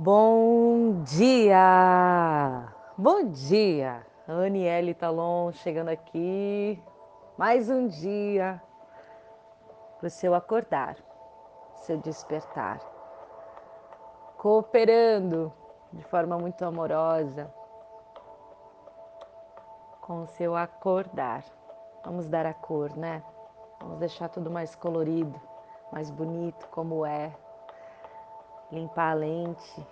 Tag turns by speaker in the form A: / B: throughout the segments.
A: Bom dia! Bom dia! Aniele Talon chegando aqui. Mais um dia para o seu acordar, seu despertar. Cooperando de forma muito amorosa com o seu acordar. Vamos dar a cor, né? Vamos deixar tudo mais colorido, mais bonito como é limpar a lente,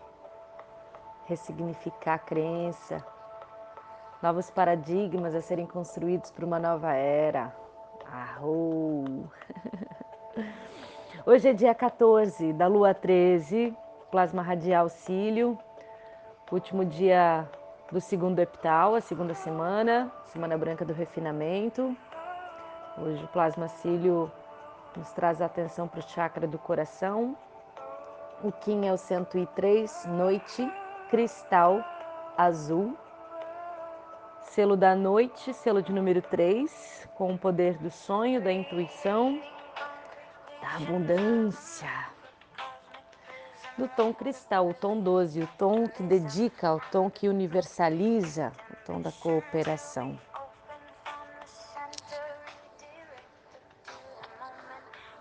A: ressignificar a crença, novos paradigmas a serem construídos para uma nova era. Arrou! Hoje é dia 14 da lua 13, plasma radial cílio, último dia do segundo epital, a segunda semana, semana branca do refinamento. Hoje o plasma cílio nos traz a atenção para o chakra do coração, o Kim é o 103, noite, cristal azul. Selo da noite, selo de número 3, com o poder do sonho, da intuição, da abundância. Do tom cristal, o tom 12, o tom que dedica, o tom que universaliza, o tom da cooperação.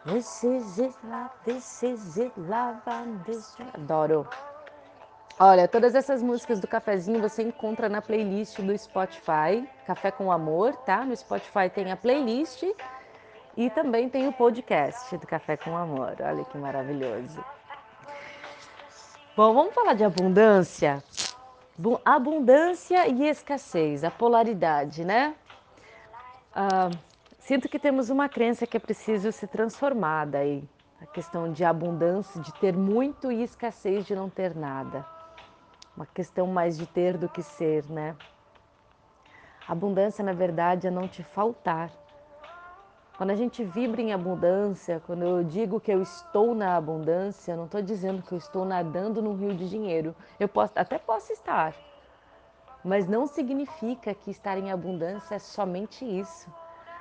A: This is it, love, this is it, love, this... Adoro. Olha, todas essas músicas do cafezinho você encontra na playlist do Spotify, Café com Amor, tá? No Spotify tem a playlist e também tem o podcast do Café com Amor. Olha que maravilhoso. Bom, vamos falar de abundância? Abundância e escassez, a polaridade, né? Ah, Sinto que temos uma crença que é preciso ser transformada aí. A questão de abundância, de ter muito e escassez de não ter nada. Uma questão mais de ter do que ser, né? Abundância, na verdade, é não te faltar. Quando a gente vibra em abundância, quando eu digo que eu estou na abundância, eu não estou dizendo que eu estou nadando num rio de dinheiro. Eu posso, até posso estar, mas não significa que estar em abundância é somente isso.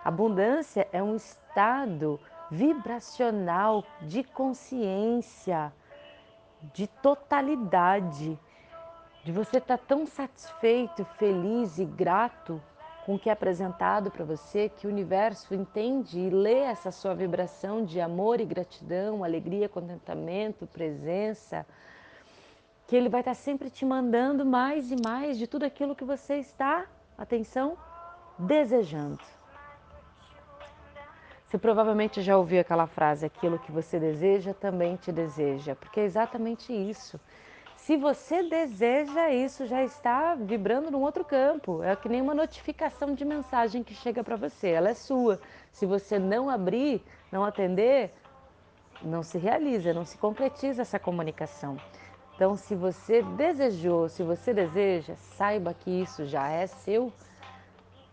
A: Abundância é um estado vibracional de consciência, de totalidade, de você estar tá tão satisfeito, feliz e grato com o que é apresentado para você que o universo entende e lê essa sua vibração de amor e gratidão, alegria, contentamento, presença, que ele vai estar tá sempre te mandando mais e mais de tudo aquilo que você está, atenção, desejando. Você provavelmente já ouviu aquela frase: aquilo que você deseja também te deseja, porque é exatamente isso. Se você deseja isso, já está vibrando num outro campo. É que nem uma notificação de mensagem que chega para você, ela é sua. Se você não abrir, não atender, não se realiza, não se concretiza essa comunicação. Então, se você desejou, se você deseja, saiba que isso já é seu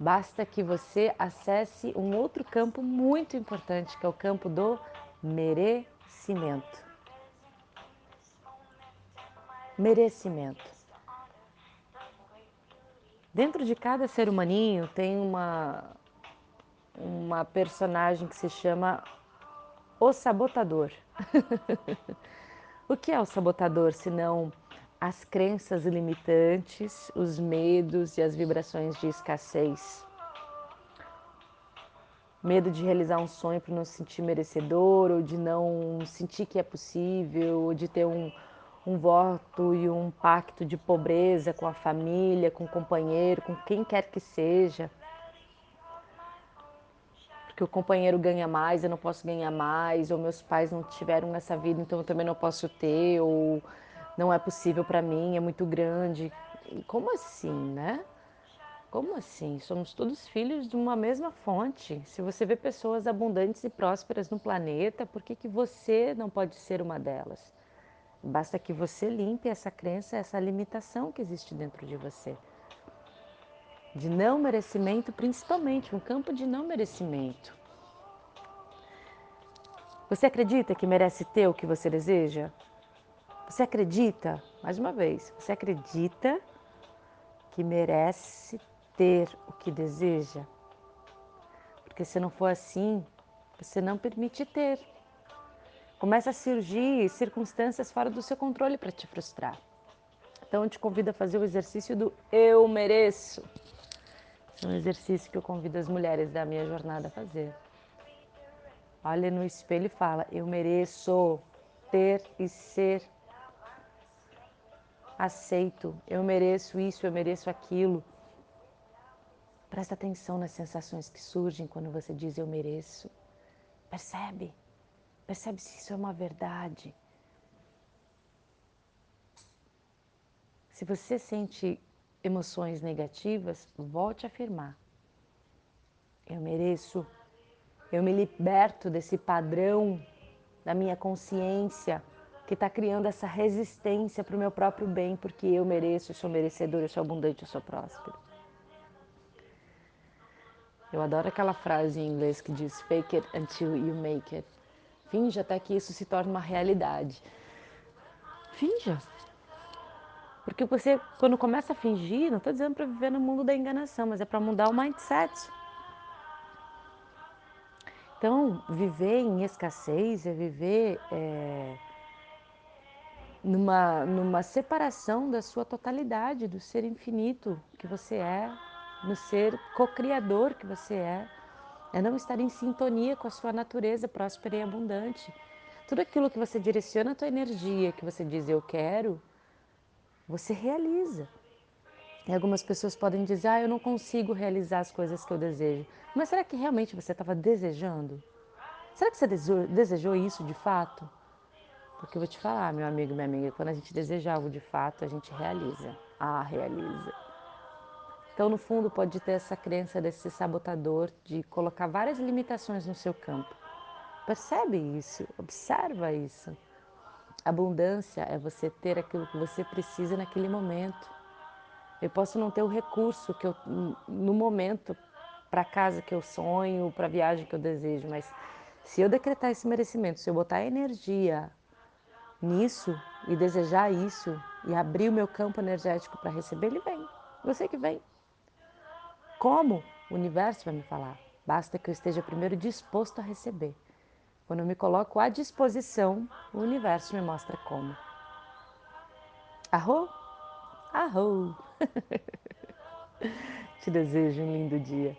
A: Basta que você acesse um outro campo muito importante, que é o campo do merecimento. Merecimento. Dentro de cada ser humaninho tem uma, uma personagem que se chama o sabotador. o que é o sabotador, se não as crenças limitantes, os medos e as vibrações de escassez. Medo de realizar um sonho para não se sentir merecedor, ou de não sentir que é possível, ou de ter um, um voto e um pacto de pobreza com a família, com o companheiro, com quem quer que seja. Porque o companheiro ganha mais, eu não posso ganhar mais, ou meus pais não tiveram essa vida, então eu também não posso ter, ou não é possível para mim, é muito grande. Como assim, né? Como assim? Somos todos filhos de uma mesma fonte. Se você vê pessoas abundantes e prósperas no planeta, por que, que você não pode ser uma delas? Basta que você limpe essa crença, essa limitação que existe dentro de você. De não merecimento, principalmente, um campo de não merecimento. Você acredita que merece ter o que você deseja? Você acredita, mais uma vez, você acredita que merece ter o que deseja? Porque se não for assim, você não permite ter. começa a surgir circunstâncias fora do seu controle para te frustrar. Então eu te convido a fazer o exercício do eu mereço. É um exercício que eu convido as mulheres da minha jornada a fazer. Olha no espelho e fala: Eu mereço ter e ser aceito. Eu mereço isso, eu mereço aquilo. Presta atenção nas sensações que surgem quando você diz eu mereço. Percebe? Percebe se isso é uma verdade. Se você sente emoções negativas, volte a afirmar. Eu mereço. Eu me liberto desse padrão da minha consciência que está criando essa resistência para o meu próprio bem, porque eu mereço, eu sou merecedor, eu sou abundante, eu sou próspero. Eu adoro aquela frase em inglês que diz fake it until you make it. Finja até que isso se torne uma realidade. Finja. Porque você, quando começa a fingir, não estou dizendo para viver no mundo da enganação, mas é para mudar o mindset. Então, viver em escassez é viver é, numa, numa separação da sua totalidade, do ser infinito que você é, no ser co-criador que você é é não estar em sintonia com a sua natureza próspera e abundante. Tudo aquilo que você direciona a tua energia, que você diz eu quero, você realiza. E algumas pessoas podem dizer, ah, eu não consigo realizar as coisas que eu desejo. Mas será que realmente você estava desejando? Será que você desejou, isso de fato? Porque eu vou te falar, meu amigo, minha amiga, quando a gente deseja algo de fato, a gente realiza. Ah, realiza. Então, no fundo, pode ter essa crença desse sabotador de colocar várias limitações no seu campo. Percebe isso, observa isso. Abundância é você ter aquilo que você precisa naquele momento. Eu posso não ter o recurso que eu no momento para a casa que eu sonho, para a viagem que eu desejo, mas se eu decretar esse merecimento, se eu botar energia nisso e desejar isso e abrir o meu campo energético para receber, ele vem. Sei que vem. Como? O universo vai me falar. Basta que eu esteja primeiro disposto a receber. Quando eu me coloco à disposição, o universo me mostra como. Arro? Arro! Te desejo um lindo dia.